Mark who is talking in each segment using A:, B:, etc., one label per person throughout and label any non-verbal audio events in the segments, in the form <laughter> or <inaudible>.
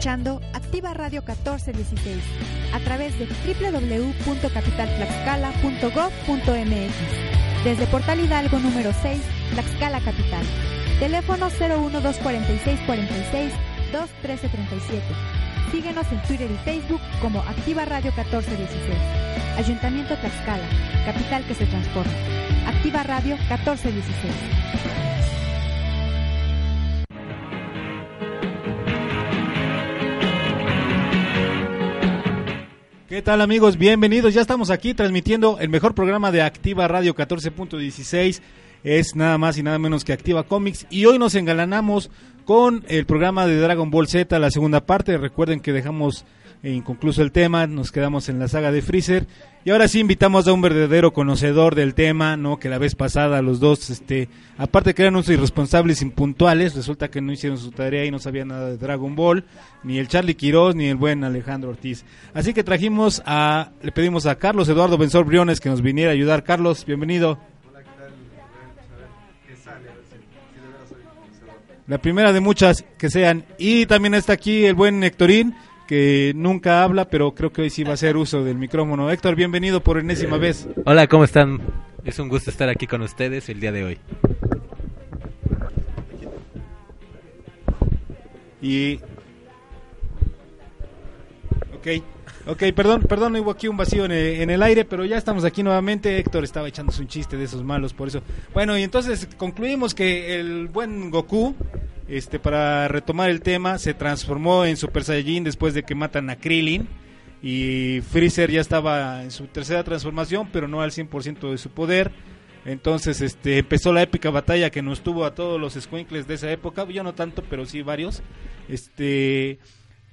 A: escuchando Activa Radio 1416 a través de www.capitaltlaxcala.gov.mx desde Portal Hidalgo número 6, Tlaxcala Capital. Teléfono 0124646 21337. Síguenos en Twitter y Facebook como Activa Radio 1416. Ayuntamiento Tlaxcala, capital que se transforma. Activa Radio 1416.
B: ¿Qué tal amigos? Bienvenidos. Ya estamos aquí transmitiendo el mejor programa de Activa Radio 14.16. Es nada más y nada menos que Activa Comics. Y hoy nos engalanamos con el programa de Dragon Ball Z, la segunda parte. Recuerden que dejamos inconcluso el tema, nos quedamos en la saga de Freezer. Y ahora sí invitamos a un verdadero conocedor del tema, ¿no? Que la vez pasada los dos, este, aparte que eran unos irresponsables impuntuales, resulta que no hicieron su tarea y no sabían nada de Dragon Ball, ni el Charlie Quiroz, ni el buen Alejandro Ortiz. Así que trajimos a, le pedimos a Carlos Eduardo Benzor Briones que nos viniera a ayudar. Carlos, bienvenido. La primera de muchas que sean. Y también está aquí el buen Héctorín, que nunca habla, pero creo que hoy sí va a hacer uso del micrófono. Héctor, bienvenido por enésima vez.
C: Hola, ¿cómo están? Es un gusto estar aquí con ustedes el día de hoy.
B: Y... Ok, ok, perdón, perdón, hubo aquí un vacío en el, en el aire, pero ya estamos aquí nuevamente. Héctor estaba echándose un chiste de esos malos, por eso. Bueno, y entonces concluimos que el buen Goku este, para retomar el tema, se transformó en Super Saiyajin después de que matan a Krillin. Y Freezer ya estaba en su tercera transformación, pero no al 100% de su poder. Entonces este, empezó la épica batalla que nos tuvo a todos los squinkles de esa época. Yo no tanto, pero sí varios. Este,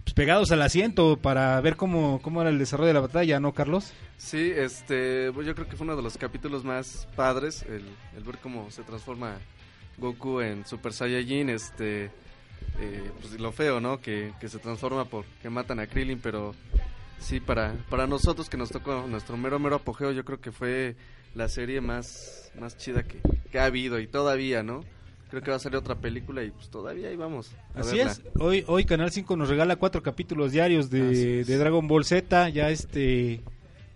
B: pues, pegados al asiento para ver cómo, cómo era el desarrollo de la batalla, ¿no, Carlos?
D: Sí, este, pues yo creo que fue uno de los capítulos más padres, el, el ver cómo se transforma Goku en Super Saiyajin, este, eh, pues lo feo, ¿no? Que, que se transforma por que matan a Krillin, pero sí, para, para nosotros que nos tocó nuestro mero, mero apogeo, yo creo que fue la serie más, más chida que, que ha habido y todavía, ¿no? Creo que va a salir otra película y pues todavía ahí vamos. a
B: Así
D: verla.
B: es, hoy, hoy Canal 5 nos regala cuatro capítulos diarios de, de Dragon Ball Z, ya este,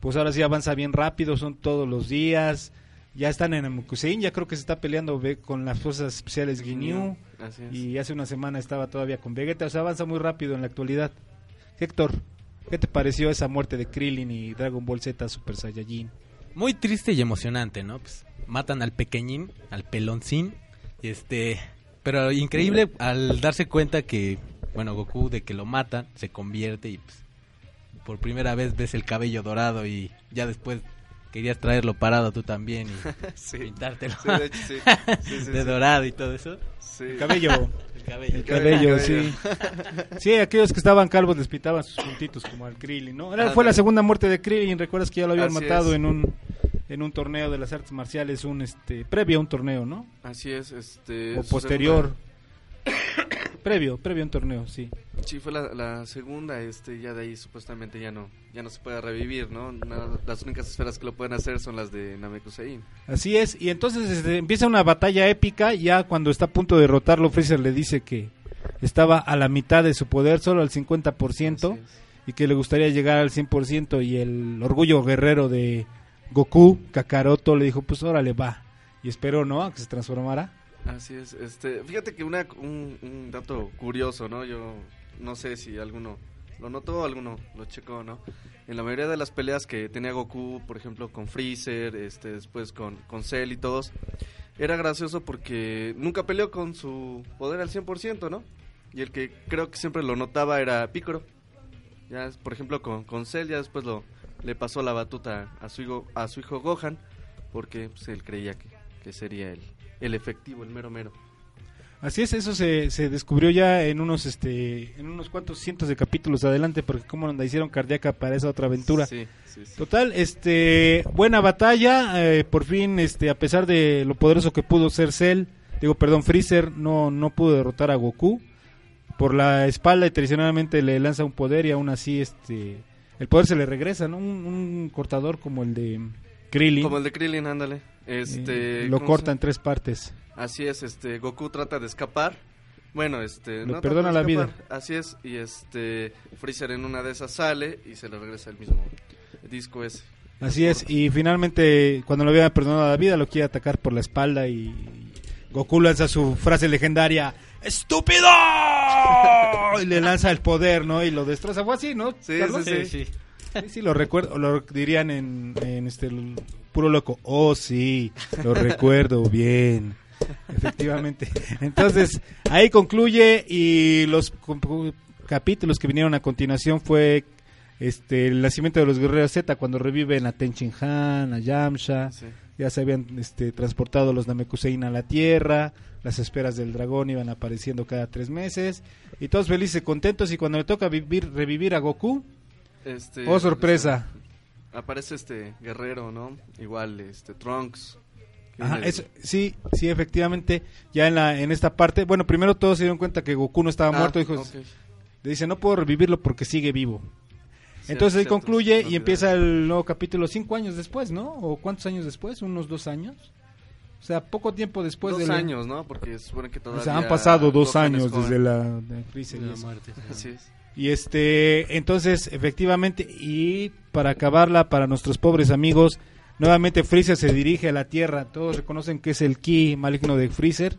B: pues ahora sí avanza bien rápido, son todos los días, ya están en Amukusein, ya creo que se está peleando con las fuerzas especiales Ginyu,
D: Así es.
B: y hace una semana estaba todavía con Vegeta, o sea, avanza muy rápido en la actualidad. Héctor, ¿qué te pareció esa muerte de Krillin y Dragon Ball Z Super Saiyajin?
C: Muy triste y emocionante, ¿no? Pues matan al pequeñín, al peloncín, y este, pero increíble al darse cuenta que, bueno, Goku de que lo matan, se convierte y pues por primera vez ves el cabello dorado y ya después querías traerlo parado tú también y <laughs>
D: sí.
C: pintártelo
D: Sí, de hecho, sí. <laughs> Sí, sí,
C: de
D: sí.
C: dorado y todo eso.
D: Sí.
B: El cabello, <laughs>
C: El cabello.
B: el cabello,
D: cabello.
B: sí. Sí, aquellos que estaban calvos les pintaban sus puntitos como al Krillin, ¿no? Era, fue la segunda muerte de Krillin, recuerdas que ya lo habían
D: Así
B: matado
D: es.
B: en un en un torneo de las artes marciales, un este previo a un torneo, ¿no?
D: Así es, este...
B: O posterior. Previo, previo un torneo, sí.
D: sí, fue la, la segunda, este, ya de ahí supuestamente ya no, ya no se puede revivir, ¿no? Nada- las únicas esferas que lo pueden hacer son las de Namekusein.
B: Así es, y entonces este, empieza una batalla épica, ya cuando está a punto de derrotarlo, Freezer le dice que estaba a la mitad de su poder, solo al 50%,
D: Así es.
B: y que le gustaría llegar al 100%, y el orgullo guerrero de Goku, Kakaroto, le dijo, pues órale, va, y esperó, ¿no?, a que se transformara.
D: Así es, este, fíjate que una, un, dato curioso, ¿no? Yo no sé si alguno lo notó alguno lo checó, ¿no? En la mayoría de las peleas que tenía Goku, por ejemplo, con Freezer, este, después con, con Cell y todos, era gracioso porque nunca peleó con su poder al 100%, ¿no? Y el que creo que siempre lo notaba era Piccolo. Ya, por ejemplo, con, con Cell ya después lo, le pasó la batuta a su hijo, a su hijo Gohan, porque pues, él creía que, que sería el, el efectivo, el mero mero.
B: Así es, eso se, se descubrió ya en unos este en unos cuantos cientos de capítulos adelante, porque como la hicieron cardíaca para esa otra aventura.
D: Sí, sí, sí.
B: Total, este, buena batalla, eh, por fin, este, a pesar de lo poderoso que pudo ser Cell, digo, perdón, Freezer no, no pudo derrotar a Goku, por la espalda y tradicionalmente le lanza un poder y aún así, este, el poder se le regresa, ¿no? Un, un cortador como el de Krillin,
D: Como el de Krillin, ándale. Este,
B: eh, lo
D: ¿cómo
B: corta
D: se-
B: en tres partes.
D: Así es, este, Goku trata de escapar Bueno, este...
B: Lo
D: no
B: perdona la
D: escapar, Así es, y este... Freezer en una de esas sale y se le regresa el mismo disco ese.
B: Así es, y finalmente cuando le había perdonado la vida lo quiere atacar por la espalda y Goku lanza su frase legendaria, ¡Estúpido! <laughs> y le lanza el poder, ¿no? Y lo destroza. Fue así, ¿no?
D: Sí,
B: Carlos?
D: sí, sí.
B: Sí, sí, lo recuerdo, lo dirían en, en este puro loco. Oh, sí, lo recuerdo bien. Efectivamente. Entonces, ahí concluye y los capítulos que vinieron a continuación fue este el nacimiento de los guerreros Z cuando reviven a Tenchin Han, a Yamcha,
D: Sí.
B: ya se habían este, transportado los Namekusein a la Tierra, las esferas del dragón iban apareciendo cada tres meses y todos felices y contentos y cuando le toca vivir revivir a Goku,
D: Este,
B: oh sorpresa,
D: Aparece este guerrero, ¿no? Igual, este, Trunks.
B: Ajá, eso- sí, sí, efectivamente, ya en la en esta parte, bueno, primero todos se dieron cuenta que Goku no estaba
D: Ah,
B: muerto, dijo, le dice, no puedo revivirlo porque sigue vivo. Entonces ahí
D: cierto,
B: concluye y empieza el nuevo capítulo cinco años después, ¿no? ¿O cuántos años después? ¿Unos dos años? O sea, poco tiempo después
D: Dos
B: de...
D: años, ¿no? Porque supone que
B: O
D: todavía...
B: sea, han pasado dos años desde la de Freezer y
C: De la
B: eso.
C: muerte. sí.
D: Así es.
B: Y este, entonces, efectivamente, y para acabarla, para nuestros pobres amigos, nuevamente Freezer se dirige a la Tierra. Todos reconocen que es el ki maligno de Freezer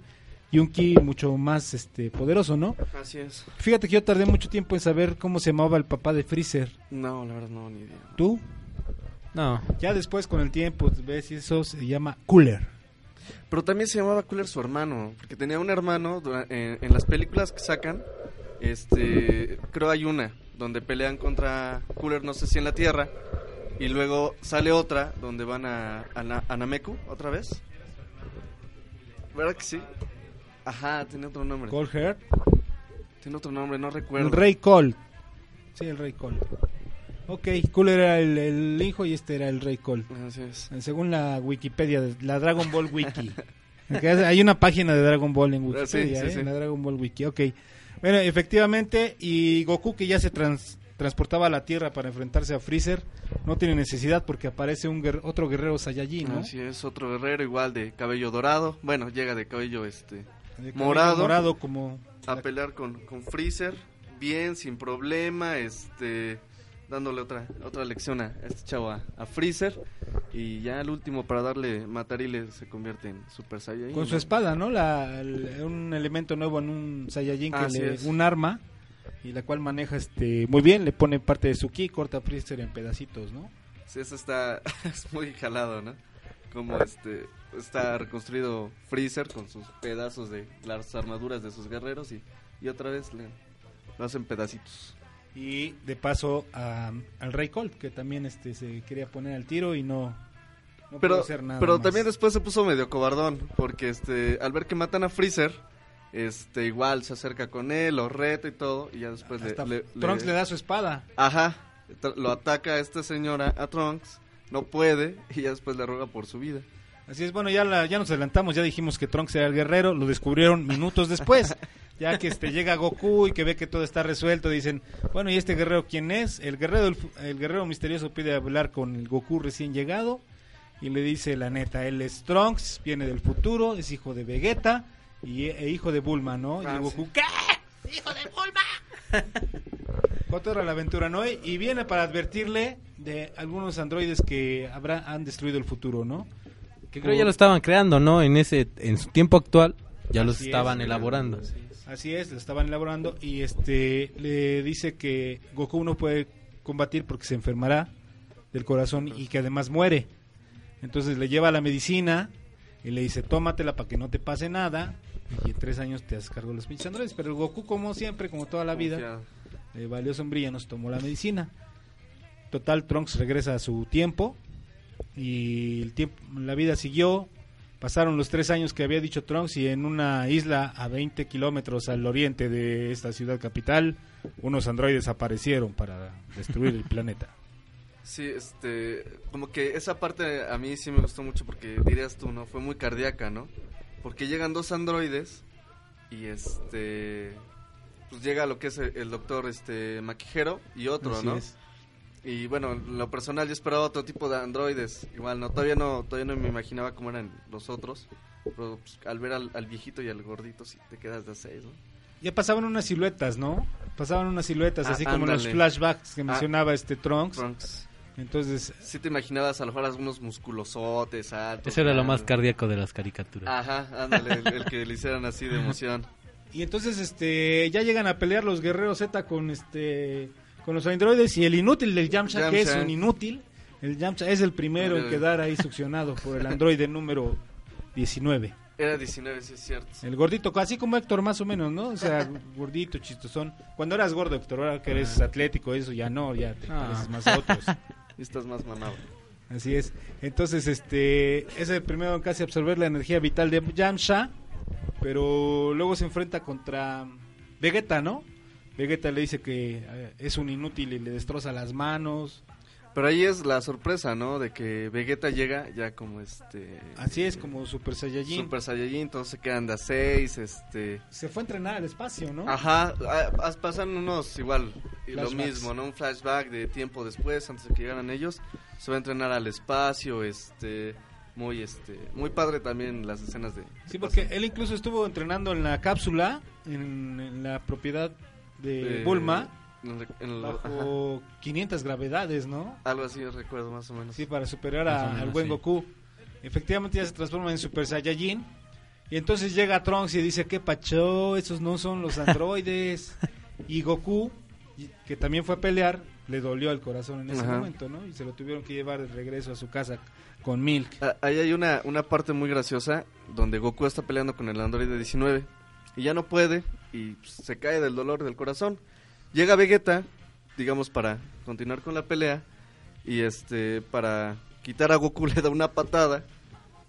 B: y un ki mucho más este poderoso, ¿no?
D: Así es.
B: Fíjate que yo tardé mucho tiempo en saber cómo se llamaba el papá de Freezer.
D: No, la verdad no, ni idea.
B: ¿Tú?
C: No,
B: Ya después con el tiempo ves y eso se llama Cooler.
D: Pero también se llamaba Cooler su hermano, porque tenía un hermano en, en las películas que sacan, este, creo hay una donde pelean contra Cooler, no sé si en la Tierra, y luego sale otra donde van a, a, Na- a Nameku otra vez. ¿Verdad que sí? Ajá, tiene otro nombre.
B: Cold Heart.
D: Tiene otro nombre, no recuerdo.
B: El Rey Cold. Sí, el Rey Cold. Ok, Cooler era el, el hijo y este era el Rey Cold.
D: Así es.
B: Según la Wikipedia, de- la Dragon Ball Wiki. <laughs> Hay una página de Dragon Ball en
D: Ah, sí,
B: Wikipedia,
D: sí,
B: ¿eh?
D: sí.
B: La Dragon Ball Wiki, ok. Bueno, efectivamente, y Goku que ya se trans- transportaba a la Tierra para enfrentarse a Freezer, no tiene necesidad porque aparece un otro guerrero Saiyajin, ¿no?
D: Así es, otro guerrero igual de cabello dorado. Bueno, llega de cabello este
B: De cabello
D: Morado.
B: Morado como...
D: a pelear con, con Freezer, bien, sin problema, este dándole otra otra lección a este chavo a, a Freezer y ya el último para darle matarile se convierte en Super Saiyan.
B: Con su espada, ¿no? La, el- un elemento nuevo en un Saiyajin que le,
D: es.
B: un arma y la cual maneja este muy bien, le pone parte de su ki, corta a Freezer en pedacitos, ¿no?
D: Sí, eso está <laughs> es muy jalado, ¿no? Como este está reconstruido Freezer con sus pedazos de las armaduras de sus guerreros y, y otra vez le lo hacen pedacitos.
B: Y de paso a- al Rey Colt, que también este se quería poner al tiro y no, no
D: pero
B: pudo hacer nada.
D: pero
B: más.
D: también después se puso medio cobardón porque este al ver que matan a Freezer este igual se acerca con él lo reta y todo y ya después le,
B: Hasta
D: le-
B: Trunks
D: le-
B: le da su espada.
D: ajá lo ataca a esta señora a Trunks no puede y ya después le ruega por su vida
B: Así es, bueno, ya, la- ya nos adelantamos, ya dijimos que Trunks era el guerrero, lo descubrieron minutos después. <laughs> Ya que este llega Goku y que ve que todo está resuelto, dicen, bueno, ¿y este guerrero quién es? El guerrero, el guerrero misterioso pide hablar con el Goku recién llegado y le dice la neta, él es Trunks, viene del futuro, es hijo de Vegeta y, e hijo de Bulma, ¿no? y
D: Ah,
B: el Goku,
D: sí.
B: ¿qué? ¡Hijo de Bulma! Cotorra la aventura, ¿no? Y viene para advertirle de algunos androides que habrá, han destruido el futuro, ¿no?
C: que creo ya lo estaban creando, ¿no? En ese en su tiempo actual ya los
B: es,
C: estaban
B: sí,
C: elaborando.
B: Así es, lo estaban elaborando y este le dice que Goku no puede combatir porque se enfermará del corazón y que además muere. Entonces le lleva la medicina y le dice, tómatela para que no te pase nada y en tres años te has cargado los pinches androides. Pero el Goku, como siempre, como toda la vida, le valió sombrilla, nos tomó la medicina. Total, Trunks regresa a su tiempo y el tiempo, la vida siguió. Pasaron los tres años que había dicho Trunks y en una isla a 20 kilómetros al oriente de esta ciudad capital, unos androides aparecieron para destruir el planeta. <laughs>
D: Sí, este, como que esa parte a mí sí me gustó mucho porque dirías tú, ¿no? Fue muy cardíaca, ¿no? Porque llegan dos androides y este, pues llega lo que es el, el doctor, este, Maquijero y otro,
B: Así
D: ¿no?
B: es.
D: Y bueno, en lo personal yo esperaba otro tipo de androides, igual, no, todavía no, todavía no me imaginaba cómo eran los otros, pero pues, al ver al, al viejito y al gordito sí te quedas de a seis, ¿no?
B: ya pasaban unas siluetas, ¿no? Pasaban unas siluetas,
D: Ah,
B: así como los flashbacks que
D: Ah.
B: mencionaba este Trunks.
D: Trunks.
B: Entonces,
D: Sí te imaginabas a lo mejor algunos musculosotes, altos.
C: Ese era lo más cardíaco de las caricaturas.
D: Ajá, ándale, el, el que le hicieran así de emoción. <laughs>
B: y entonces este ya llegan a pelear los guerreros Z con este con los androides y el inútil del Yamcha, que es un inútil. El Yamcha es el primero en quedar ahí succionado por el androide número 19.
D: Era 19, sí es cierto.
B: El gordito, así como Héctor más o menos, ¿no? O sea, gordito, chistosón. Cuando eras gordo, Héctor, ahora que eres atlético, eso ya no, ya te
C: Ah.
B: pareces más a otros. <laughs>
D: Y estás más mamado.
B: Así es. Entonces, este es el primero en casi absorber la energía vital de Yamcha, pero luego se enfrenta contra Vegeta, ¿no? Vegeta le dice que eh, es un inútil y le destroza las manos.
D: Pero ahí es la sorpresa, ¿no? De que Vegeta llega ya como este...
B: Así es, como Super Saiyajin.
D: Super Saiyajin, todos se quedan de a 6, este...
B: Se fue a entrenar al espacio, ¿no?
D: Ajá, a- a- pasan unos igual, y lo mismo, ¿no? Un flashback de tiempo después, antes de que llegaran ellos. Se va a entrenar al espacio, este... Muy, este... Muy padre también las escenas de...
B: Sí, porque él incluso estuvo entrenando en la cápsula, en, en la propiedad de
D: de-
B: Bulma,
D: en el- en el- ajá.
B: bajo 500 gravedades, ¿no?
D: Algo así recuerdo más o menos.
B: Sí, para superar a-
C: menos,
B: al buen
C: sí.
B: Goku. Efectivamente ya se transforma en Super Saiyajin. Y entonces llega Trunks y dice, ¿qué pacho? Esos no son los androides. y Goku, que también fue a pelear, le dolió el corazón en ese
D: Ajá.
B: momento, ¿no? Y se lo tuvieron que llevar de regreso a su casa con Milk.
D: Ah, Ahí hay una, una parte muy graciosa donde Goku está peleando con el androide 19 y ya no puede y se cae del dolor del corazón. Llega Vegeta, digamos, para continuar con la pelea y este para quitar a Goku <laughs> le da una patada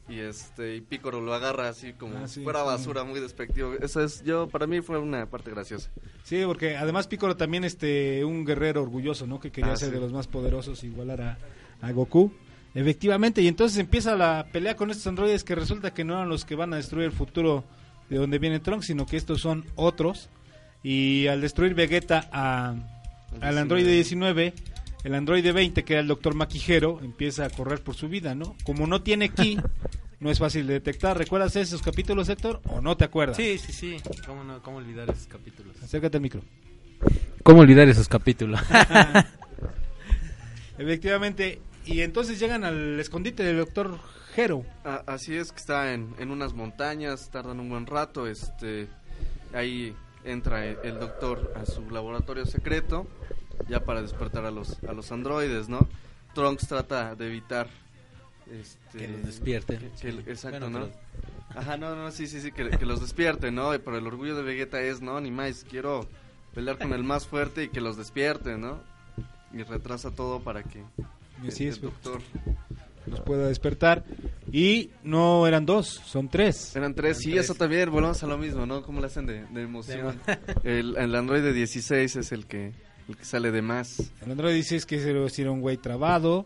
D: y este y Piccolo lo agarra así como
B: Ah, sí,
D: fuera
B: sí.
D: basura, muy despectivo. Eso es yo para mí fue una parte graciosa.
B: Sí, porque además Piccolo también este un guerrero orgulloso, ¿no? Que quería
D: Ah,
B: ser
D: sí.
B: de los más poderosos, igualar a, a Goku. Efectivamente, y entonces empieza la pelea con estos androides que resulta que no eran los que van a destruir el futuro de donde viene Trunks, sino que estos son otros. Y al destruir Vegeta a, al androide 19, el androide 20, que era el doctor Maquijero, empieza a correr por su vida, ¿no? Como no tiene ki, <laughs> no es fácil de detectar. ¿Recuerdas esos capítulos, Héctor? ¿O no te acuerdas?
C: Sí, sí, sí. ¿Cómo, no, ¿Cómo olvidar esos capítulos?
B: Acércate al micro.
C: ¿Cómo olvidar esos capítulos? <laughs>
B: Efectivamente, y entonces llegan al escondite del doctor Hero.
D: A- así es que está en, en unas montañas, tardan un buen rato, este ahí entra el, el doctor a su laboratorio secreto ya para despertar a los a los androides, ¿no? Trunks trata de evitar este,
C: Que los despierten.
D: que- que el-
C: Sí.
D: exacto,
C: Bueno,
D: ¿no? Ajá, no, no, sí, sí, sí, que, que los despierte, ¿no? Pero el orgullo de Vegeta es, no, ni más, quiero pelear con el más fuerte y que los despierte, ¿no? Y retrasa todo para que
B: así
D: el doctor
B: los pueda despertar. Y no eran dos, son tres.
D: Eran tres,
C: Eran
D: sí,
C: tres.
D: eso también, volvemos a lo mismo, ¿no? ¿Cómo le hacen de, de emoción? el, el Android de 16 es el que, el que sale de más.
B: El androide 16 que era era un güey trabado.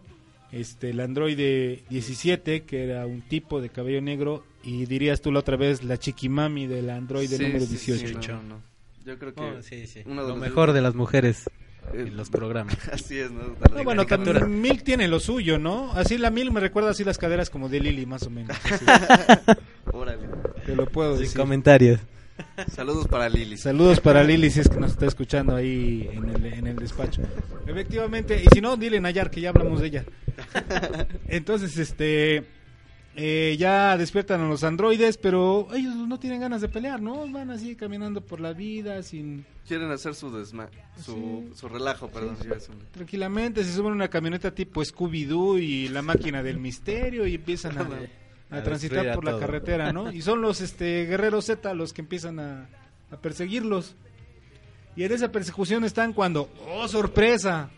B: Este, el androide 17 que era un tipo de cabello negro. Y dirías tú la otra vez la chiquimami del androide
D: Sí,
B: número
D: sí, sí,
B: 18.
D: no, no, no. Yo creo que
C: Oh, sí, sí.
D: uno de
C: Lo
D: los-
C: mejor de las mujeres en los <laughs> programas.
D: así es, ¿no?
B: No, bueno, también Milk tiene lo suyo, ¿no? Así la Milk me recuerda así las caderas como de Lily, más o menos. <laughs> así,
D: Órale.
B: te lo puedo
C: Sin
B: decir.
C: comentarios.
D: Saludos para Lili.
B: Saludos para Lili si es que nos está escuchando ahí en el, en el despacho. Efectivamente, y si no, dile Nayar que ya hablamos de ella. <laughs> Entonces, este, eh, ya despiertan a los androides, pero ellos no tienen ganas de pelear, ¿no? Van así caminando por la vida sin
D: Quieren hacer su desma su,
B: Sí.
D: su relajo, perdón.
B: Sí. tranquilamente, se suben a una camioneta tipo Scooby-Doo y la máquina del misterio y empiezan a, a
C: A
B: transitar
C: a
B: por la carretera, ¿no? Y son los este guerreros Z los que empiezan a, a perseguirlos. Y en esa persecución están cuando, ¡oh, sorpresa!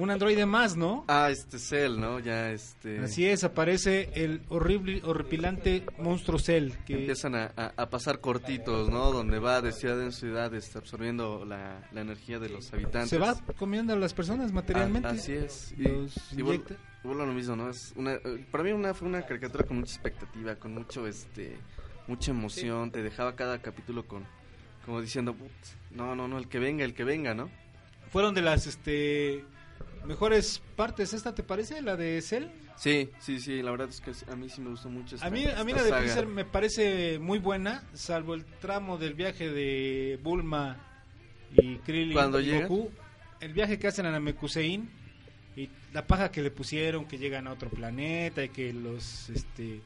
B: Un androide más, ¿no?
D: Ah, este Cell, ¿no? Ya este...
B: Así es, aparece el horrible, horripilante monstruo Cell. Que
D: Empiezan a, a- a pasar cortitos, ¿no? Donde va de ciudad en ciudad, está absorbiendo la, la energía de los habitantes.
B: se va comiendo a las personas materialmente.
D: Ah, así es. Y,
B: Los
D: y vuelvo a lo mismo, ¿no? Es una, eh, para mí una, fue una caricatura con mucha expectativa, con mucho, este, mucha emoción. Te dejaba cada capítulo con, como diciendo, "Put, no, no, no, el que venga, el que venga, ¿no?
B: Fueron de las, este, mejores partes. ¿Esta te parece? ¿La de Cell?
D: Sí, sí, sí, la verdad es que a mí sí me gustó mucho esta
B: A mí, a mí la de. Freezer me parece muy buena, salvo el tramo del viaje de Bulma y Krillin
D: Cuando
B: y. Goku. El viaje que hacen a Namekusein y la paja que le pusieron, que llegan a otro planeta y que los este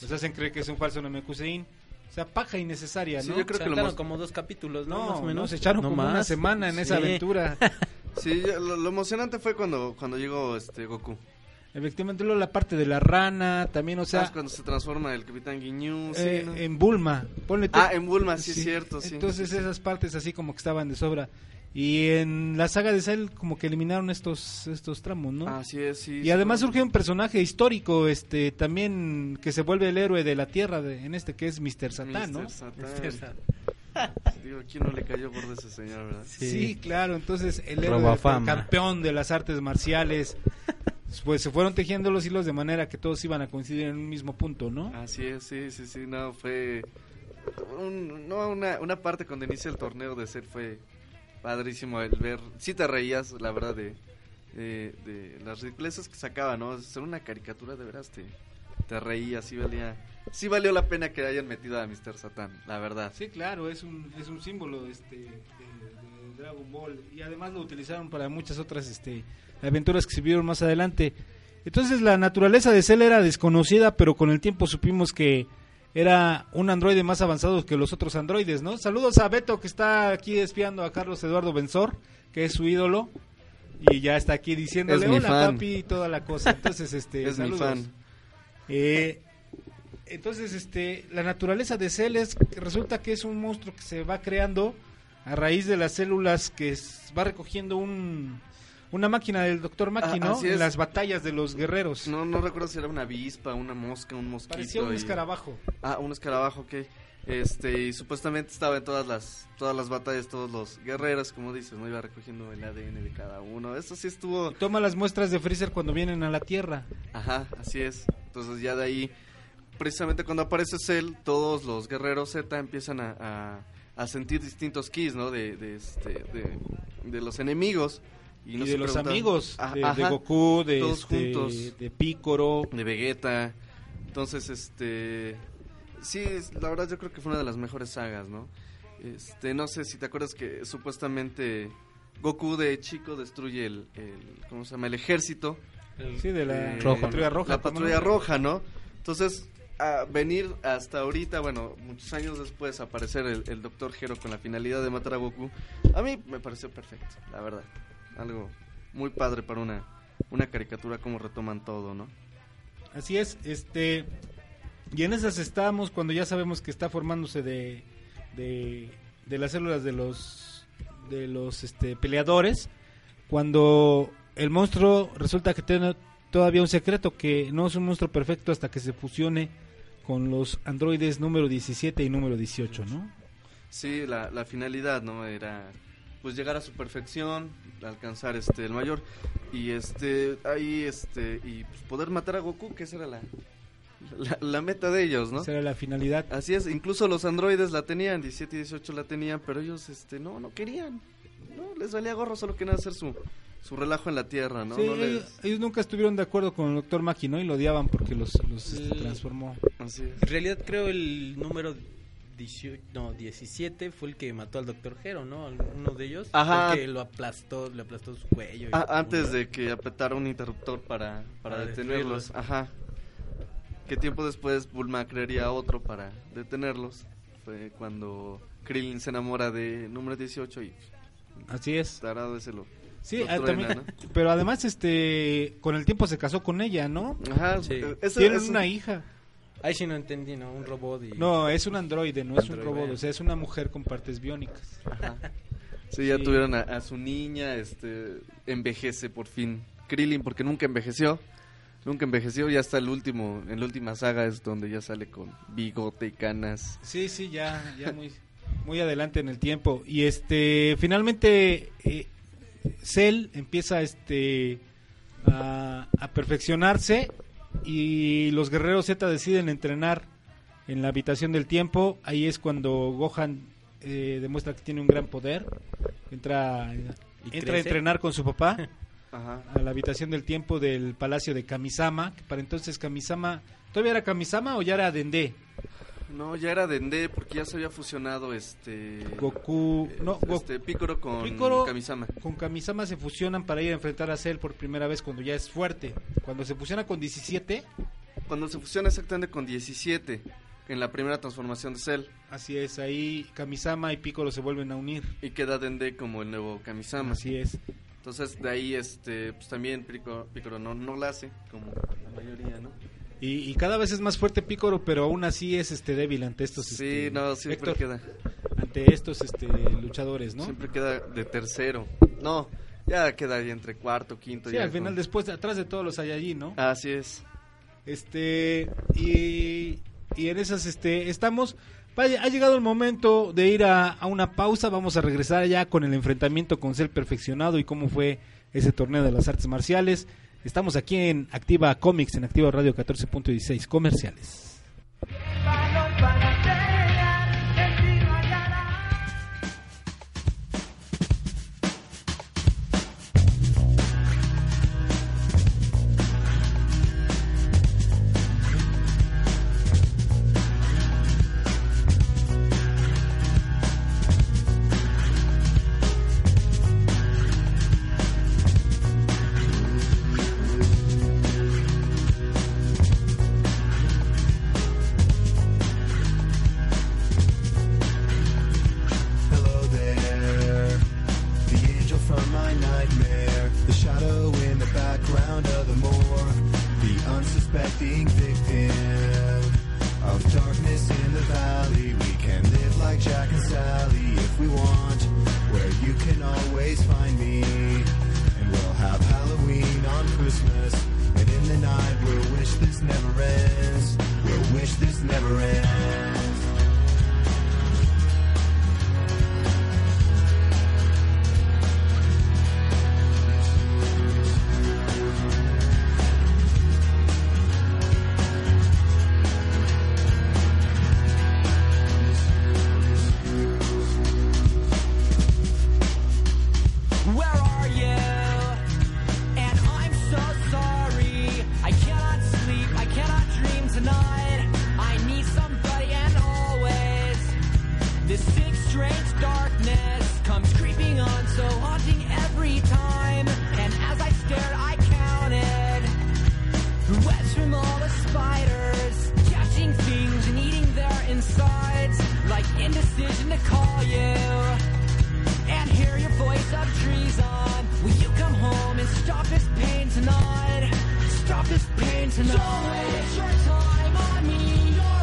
B: los hacen creer que es un falso Namekusein. O sea, paja innecesaria,
D: Sí, yo creo
C: Se
D: que lo
C: como dos capítulos, ¿no?
B: no,
C: Más o menos.
B: no, se echaron
C: No
B: como una semana en esa aventura. <laughs>
D: Sí, lo, lo emocionante fue cuando, cuando llegó este Goku.
B: Efectivamente, luego la parte de la rana, también, o sea,
D: ¿Sabes cuando se transforma el Capitán Guiñú? Sí,
B: eh,
D: ¿no?
B: en Bulma. Ponle
D: Ah, en Bulma, sí, es cierto. Sí,
B: Entonces esas partes así como que estaban de sobra. Y en la saga de Cell como que eliminaron estos estos tramos, ¿no?
D: Así es, sí.
B: y además surge un personaje histórico, este también que se vuelve el héroe de la Tierra de- en este que es Mr. Satan, ¿no?
D: Mr. Satan.
C: Mr. <laughs>
D: Digo, ¿quién no le cayó por ese señor, verdad?
B: Sí.
C: Sí.
B: claro, entonces el héroe el campeón de las artes marciales pues se fueron tejiendo los hilos de manera que todos iban a coincidir en un mismo punto, ¿no?
D: Así es, sí, sí, sí, no, fue... un- no, una, una parte cuando inicia el torneo de ser fue padrísimo el ver... Sí te reías, la verdad, de, de, de las ridiculeces que sacaba, ¿no? Ser una caricatura, de veras, te, te reías, sí valía... Sí valió la pena que hayan metido a Mr. Satan, la verdad.
B: Sí, claro, es un, es un símbolo este, de, de Dragon Ball y además lo utilizaron para muchas otras este, aventuras que se vieron más adelante. Entonces la naturaleza de Cell era desconocida, pero con el tiempo supimos que era un androide más avanzado que los otros androides, ¿no? Saludos a Beto que está aquí espiando a Carlos Eduardo Benzor, que es su ídolo y ya está aquí diciéndole hola
D: fan.
B: papi y toda la cosa. Entonces este <laughs>
D: Es mi
B: saludos.
D: fan.
B: Eh, entonces, este, la naturaleza de Cell es resulta que es un monstruo que se va creando a raíz de las células que va recogiendo un, una máquina del Doctor Maki,
D: Ah,
B: En las batallas de los guerreros.
D: No, no recuerdo si era una avispa, una mosca, un mosquito.
B: Parecía un
D: y-
B: escarabajo.
D: Ah, un escarabajo, ok. Este, y supuestamente estaba en todas las todas las batallas, todos los guerreros, como dices, no iba recogiendo el ADN de cada uno. Eso sí estuvo,
B: Toma las muestras de Freezer cuando vienen a la Tierra.
D: ajá, así es. Entonces ya de ahí, precisamente cuando aparece Cell, todos los guerreros Z empiezan a, a, a sentir distintos keys, ¿no? De, de, este, de, de los enemigos.
B: Y,
D: no
B: de los amigos,
D: Ah,
B: de, de
D: ajá,
B: Goku, de,
D: todos
B: este,
D: juntos.
B: de Picoro.
D: de Vegeta. Entonces, este sí, es- la verdad yo creo que fue una de las mejores sagas, ¿no? Este, no sé si te acuerdas que supuestamente Goku de chico destruye el, el ¿cómo se llama? el ejército,
B: Sí, de la
D: Eh,
C: Roja.
B: patrulla roja.
D: la patrulla roja, ¿no? Entonces, a venir hasta ahorita, bueno, muchos años después aparecer el, el Doctor Hero con la finalidad de matar a Goku, a mí me pareció perfecto, la verdad. Algo muy padre para una una caricatura como retoman todo, ¿no?
B: Así es, este y en esas estamos cuando ya sabemos que está formándose de, de, de las células de los de los este, peleadores, cuando el monstruo resulta que tiene todavía un secreto que no es un monstruo perfecto hasta que se fusione con los androides número 17 y número 18, ¿no?
D: Sí, la, la finalidad, ¿no? Era pues llegar a su perfección, alcanzar este el mayor y este ahí este y pues, poder matar a Goku, que esa era la la, la meta de ellos, ¿no?
B: Esa era la finalidad.
D: Así es, incluso los androides la tenían, 17 y 18 la tenían, pero ellos este no no querían. No, les valía gorro, solo querían hacer su su relajo en la tierra, ¿no?
B: Sí,
D: No les-
B: ellos, nunca estuvieron de acuerdo con el Doctor Maki, ¿no? Y lo odiaban porque los, los este, transformó.
D: así es.
C: En realidad creo el número 18, no, 17 fue el que mató al Doctor Hero, ¿no? Uno de ellos.
D: Ajá.
C: El que lo aplastó, le aplastó su cuello. y-
D: Ah, antes de que apretara un interruptor para, para,
C: Para
D: detenerlos.
C: destruirlos.
D: Ajá. Que tiempo después Bulma crearía otro para detenerlos. Fue cuando Krillin se enamora de número 18 y
B: Así es.
D: tarado ese lo.
B: Sí, ah,
D: truena,
B: también, pero además este con el tiempo se casó con ella, ¿no?
D: Ajá.
C: Sí.
D: eh,
B: Tienen una hija.
C: Ahí sí no entendí, ¿no? Un robot y...
B: No, es un androide, no es un robot, o sea, es una mujer con partes biónicas.
D: Ajá. <laughs> Sí, ya
B: Sí.
D: tuvieron a, a su niña, este, envejece por fin Krillin porque nunca envejeció. Nunca envejeció, ya hasta el último, en la última saga es donde ya sale con bigote y canas.
B: Sí, sí, ya ya muy muy adelante en el tiempo y este finalmente eh, Cell empieza este a, a perfeccionarse y los guerreros Z deciden entrenar en la habitación del tiempo. Ahí es cuando Gohan eh, demuestra que tiene un gran poder. Entra,
C: Y
B: entra a entrenar con su papá. <laughs>
D: Ajá.
B: a la habitación del tiempo del palacio de Kamisama, que para entonces Kamisama, ¿todavía era Kamisama o ya era Dende?
D: No, ya era Dende porque ya se había fusionado este...
B: Goku, no, Go-
D: este, Picoro con
B: Picoro-
D: Kamisama.
B: con Kamisama se fusionan para ir a enfrentar a Cell por primera vez cuando ya es fuerte. Cuando se fusiona con 17,
D: Cuando se fusiona exactamente con 17 en la primera transformación de Cell
B: así es, ahí Kamisama y Piccolo se vuelven a unir.
D: y queda Dende como el nuevo Kamisama.
B: Así es.
D: Entonces de ahí este pues también Picoro, Picoro no, no la hace como la mayoría, ¿no?
B: Y, y cada vez es más fuerte Piccolo, pero aún así es este débil ante estos
D: Sí,
B: este,
D: no, siempre
B: Héctor,
D: queda
B: ante estos este luchadores, ¿no?
D: siempre queda de tercero. No, ya queda ahí entre cuarto, quinto
B: Sí,
D: ya
B: al final después atrás de todos los hay allí, ¿no?
D: Así es.
B: Este y, y en esas este estamos vaya, ha llegado el momento de ir a, a una pausa, vamos a regresar ya con el enfrentamiento con Cell perfeccionado y cómo fue ese torneo de las artes marciales. Estamos aquí en Activa Comics en Activa Radio 14.16 comerciales.
E: Stop this pain tonight? Stop this pain tonight. Don't waste your time on me.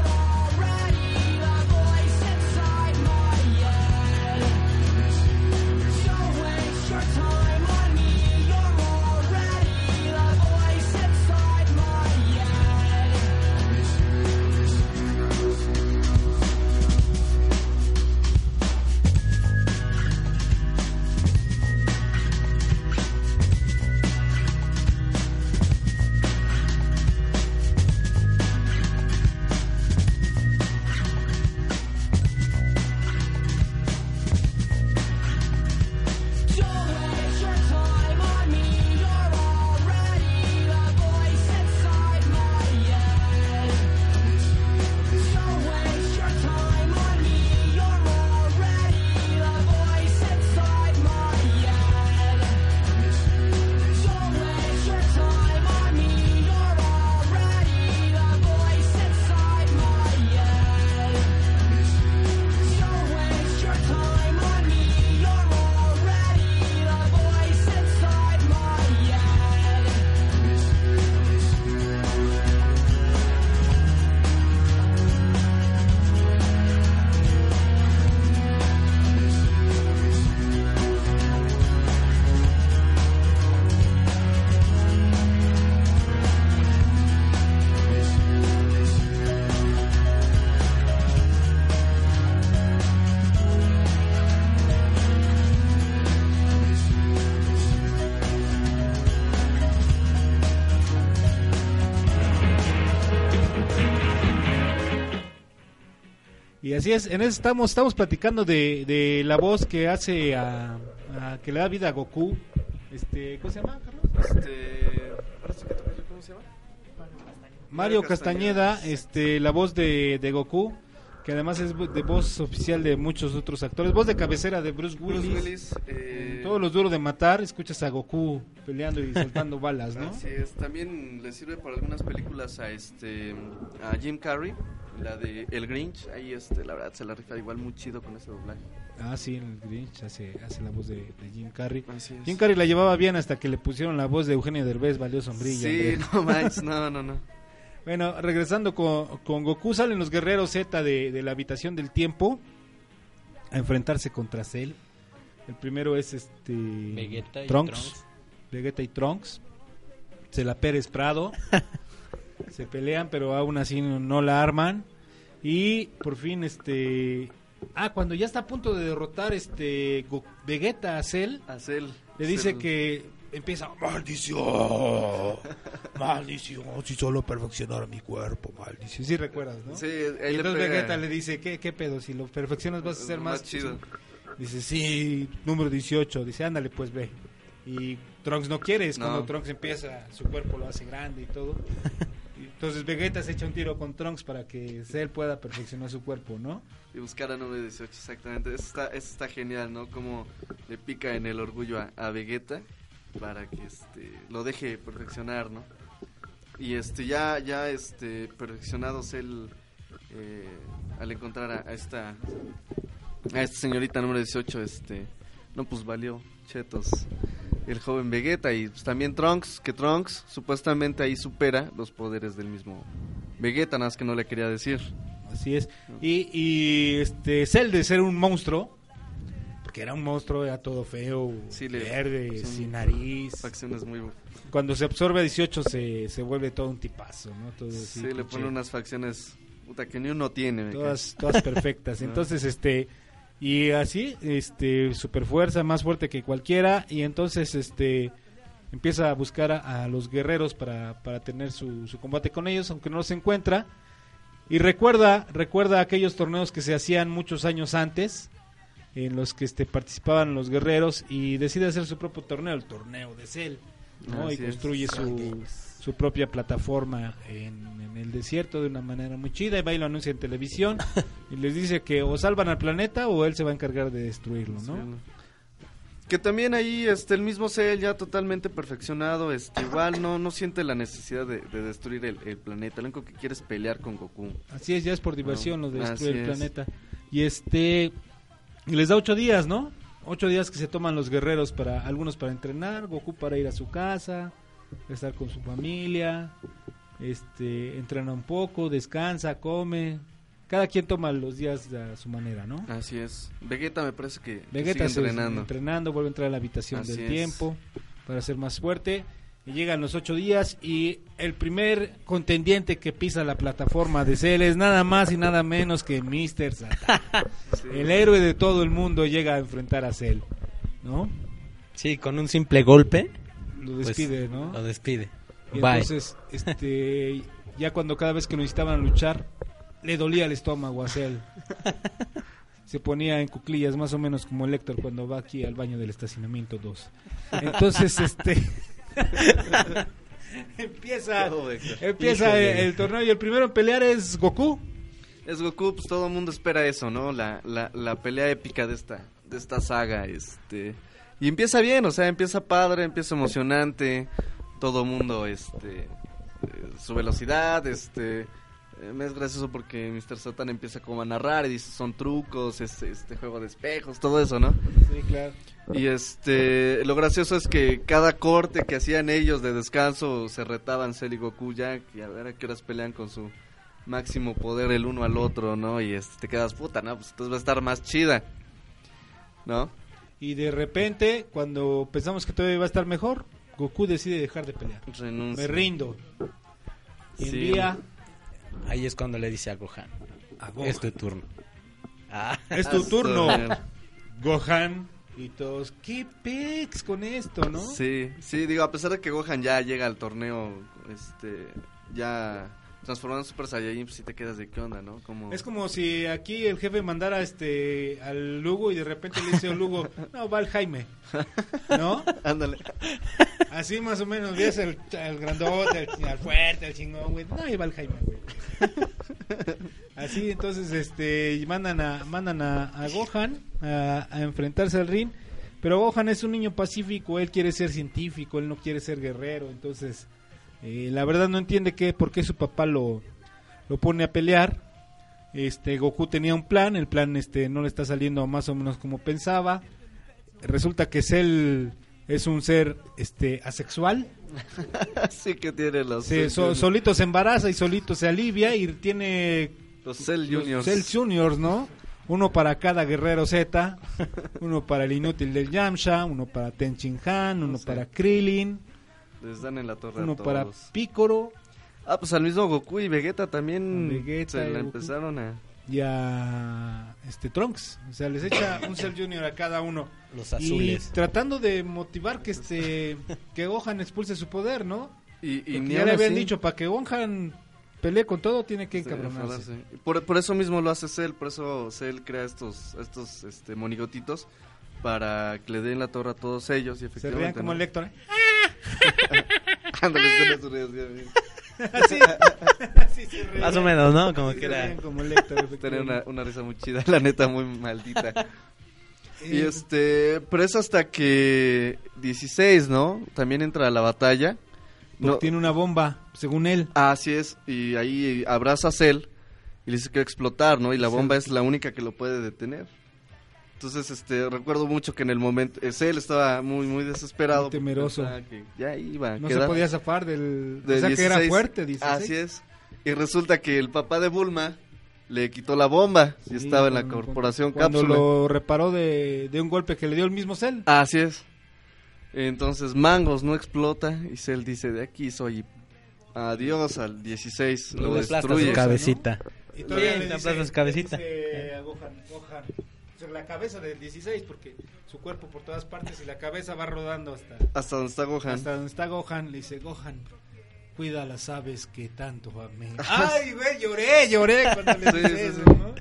B: Así es, en eso estamos, estamos platicando de, de la voz que hace a, a- que le da vida a Goku. Este, ¿cómo se llama, Carlos?
D: Este. ¿Cómo se llama?
B: Mario Castañeda,
D: Castañeda.
B: este, la voz de, de Goku, que además es de voz oficial de muchos otros actores, voz de cabecera de Bruce Willis.
D: Bruce Willis. eh,
B: Todos los duros de matar, escuchas a Goku peleando y soltando <laughs> balas, ¿no?
D: Así es, también le sirve para algunas películas a este a Jim Carrey, la de El Grinch, ahí este la verdad se la rifa igual muy chido con ese doblaje.
B: Ah, sí, el Grinch hace, hace la voz de, de Jim Carrey.
D: Así es.
B: Jim Carrey la llevaba bien hasta que le pusieron la voz de Eugenio Derbez, valió sombrilla.
D: Sí,
B: hombre.
D: no manches, no, no, no. <laughs>
B: Bueno, regresando con, con Goku, salen los guerreros Z de, de la habitación del tiempo a enfrentarse contra Cell. El primero es este
C: Vegeta y
B: Trunks,
C: Trunks.
B: Vegeta y Trunks. Se la Pérez Prado. <laughs> se pelean, pero aún así no, no la arman. Y por fin este ah, cuando ya está a punto de derrotar este Go- Vegeta a Cell,
D: A Cell.
B: le dice
D: Cell.
B: que empieza maldición. <laughs> Maldición, si solo perfeccionara mi cuerpo, maldición. Sí recuerdas, ¿no?
D: Sí,
B: Y
D: ahí le
B: entonces. Vegeta le dice, ¿qué, ¿qué pedo? Si lo perfeccionas vas a ser más,
D: Más chido.
B: Dice, sí, número 18. Dice, ándale, pues ve. Y Trunks no quiere, es
D: No.
B: cuando Trunks empieza, su cuerpo lo hace grande y todo. <laughs> Entonces Vegeta se echa un tiro con Trunks para que Cell pueda perfeccionar su cuerpo, ¿no?
D: Y buscar a 918, exactamente. Eso está, genial, ¿no? Como le pica en el orgullo a, Vegeta para que este lo deje perfeccionar, ¿no? Y este ya ya este perfeccionados él eh, al encontrar a, a esta a esta señorita número 18 este no pues valió chetos el joven Vegeta y pues, también Trunks que Trunks supuestamente ahí supera los poderes del mismo Vegeta nada más que no le quería decir
B: Así es. Y, y este Cell de ser un monstruo, porque era un monstruo, era todo feo,
D: Sí,
B: verde, sin nariz.
D: facciones muy
B: Cuando se absorbe a 18 se, se vuelve todo un tipazo, ¿no? Todo así,
D: Sí, le pone unas facciones puta, que ni uno tiene.
B: todas todas perfectas <laughs> entonces este y así este super fuerza más fuerte que cualquiera y entonces este empieza a buscar a, a los guerreros para, para tener su, su combate con ellos aunque no los encuentra y recuerda recuerda aquellos torneos que se hacían muchos años antes en los que este participaban los guerreros y decide hacer su propio torneo el torneo de Cell ¿no? y
D: es.
B: construye su, su propia plataforma en, en el desierto de una manera muy chida y va y lo anuncia en televisión <laughs> y les dice que o salvan al planeta o él se va a encargar de destruirlo, ¿no?
D: ¿no? Que también ahí este el mismo Cell ya totalmente perfeccionado, este igual no no siente la necesidad de, de destruir el, el planeta, lo único que quiere es pelear con Goku.
B: Así es, ya es por diversión lo de destruir el
D: es.
B: planeta. Y este y les da ocho días, ¿no? Ocho días que se toman los guerreros para algunos para entrenar, Goku para ir a su casa, estar con su familia, este entrena un poco, descansa, come. Cada quien toma los días a su manera, ¿no?
D: Así es. Vegeta me parece que,
B: Vegeta
D: sigue entrenando.
B: entrenando, vuelve a entrar a la habitación
D: Así
B: del
D: es.
B: tiempo para ser más fuerte. Y llegan los ocho días y el primer contendiente que pisa la plataforma de Cell es nada más y nada menos que Mr. Satan. <laughs>
D: Sí.
B: El héroe de todo el mundo llega a enfrentar a Cell, ¿no?
C: Sí, con un simple golpe
B: Lo
C: pues,
B: despide, ¿no?
C: Lo despide.
B: Y
C: Bye.
B: entonces, este, ya cuando cada vez que necesitaban luchar, le dolía el estómago a Cell. <laughs> Se ponía en cuclillas, más o menos como el Héctor cuando va aquí al baño del estacionamiento 2. Entonces, este... <laughs> empieza el, el torneo y el primero en pelear es Goku.
D: Es Goku, pues todo el mundo espera eso, ¿no? La, la, la pelea épica de esta, de esta saga, este... Y empieza bien, o sea, empieza padre, empieza emocionante, todo mundo, este... eh, su velocidad, este... eh, me es gracioso porque Mr. Satan empieza como a narrar y dice son trucos, este, este juego de espejos, todo eso, ¿no?
B: Sí, claro.
D: Y este, lo gracioso es que cada corte que hacían ellos de descanso se retaban Cell y Goku ya, y a ver a qué horas pelean con su máximo poder el uno al otro, ¿no? Y este, te quedas puta, ¿no? Pues entonces va a estar más chida, ¿no?
B: Y de repente, cuando pensamos que todavía iba a estar mejor, Goku decide dejar de pelear.
D: Renuncia.
B: Me rindo. Y
D: Sí.
B: envía
C: Ahí es cuando le dice a Gohan.
B: a Gohan.
C: Es tu turno. Ah,
B: Es tu <laughs> turno, Gohan. Y todos, ¿qué pex con esto, no?
D: Sí, sí, digo, a pesar de que Gohan ya llega al torneo, este, ya transformando en Super Saiyajin, pues sí te quedas de qué onda, ¿no? Como...
B: Es como si aquí el jefe mandara este al Lugo y de repente le dice a Lugo, no, va el Jaime. ¿No? <laughs>
D: Ándale.
B: Así más o menos, ves el, el grandote, el, el fuerte, el chingón, güey. No, ahí va el Jaime, güey. <laughs> Así, entonces, este, mandan a, mandan a, a Gohan a, a enfrentarse al ring. Pero Gohan es un niño pacífico, él quiere ser científico, él no quiere ser guerrero. Entonces, eh, la verdad no entiende qué, por qué su papá lo, lo pone a pelear. Este, Goku tenía un plan, el plan este, no le está saliendo más o menos como pensaba. Resulta que Cell es un ser este, asexual. <laughs>
D: Así que tiene los,
B: Se- so- solito se embaraza y solito se alivia y tiene
D: los Cell Juniors.
B: Cell Juniors, ¿no? Uno para cada guerrero Z, uno para el inútil del Yamcha, uno para Tenchin Han, uno
D: Sí.
B: para Krillin,
D: Les dan en la torre
B: uno
D: a
B: para
D: todos.
B: Piccolo
D: Ah, pues al mismo Goku y Vegeta también
B: Vegeta
D: se
B: y
D: la
B: Goku.
D: empezaron a...
B: y a este Trunks. O sea, les echa un Cell Junior a cada uno.
C: Los
B: Y
C: azules.
B: tratando de motivar que este que Gohan expulse su poder, ¿no?
D: Y, y ni
B: ya le habían
D: así
B: dicho, para que Gohan pelee con todo, tiene que
D: se
B: encabronarse.
D: Por, por eso mismo lo hace Cell, por eso Cell crea estos, estos este, monigotitos para que le den la torre a todos ellos. Y
B: Se
D: efectivamente,
B: rían como
D: ¿no?
B: el Héctor. ¿eh? <laughs>
D: Ándale, su reacción.
B: Así, así se. <laughs>
C: Más o menos, ¿no? Como que era...
B: como <laughs>
D: Tenía
B: efectivamente.
D: una, una risa muy chida, la neta, muy maldita. Y este, pero es hasta que 16, ¿no? También entra a la batalla.
B: porque
D: No,
B: tiene una bomba, según él.
D: así es, y ahí abraza a Cell y le dice que va a explotar, ¿no? Y la bomba es la única que lo puede detener. Entonces, este, recuerdo mucho que en el momento, eh, Cell estaba muy, muy desesperado.
B: Muy temeroso.
D: que ya iba
B: No
D: quedar
B: se podía zafar del...
D: de
B: o sea, que era
D: 16.
B: fuerte, 16.
D: Así es. Y resulta que el papá de Bulma le quitó la bomba y estaba en la
B: cuando-
D: corporación
B: Cuando
D: cápsula.
B: lo reparó de, de un golpe que le dio el mismo Cell.
D: Así es. Entonces Mangos no explota y Cell dice de aquí soy. Adiós al 16. Lo
C: aplasta
D: destruye.
C: su cabecita.
B: Y
C: Sí,
B: todavía
C: le
B: le dice,
C: cabecita.
B: dice Gohan, Gohan, o sea, la cabeza del 16, porque su cuerpo por todas partes y la cabeza va rodando hasta,
D: Hasta donde está Gohan.
B: hasta donde está Gohan. Le dice, Gohan, cuida las aves que tanto amé. <laughs> Ay, güey, lloré, lloré cuando le
D: Sí,
B: dice
D: sí,
B: eso. ¿no?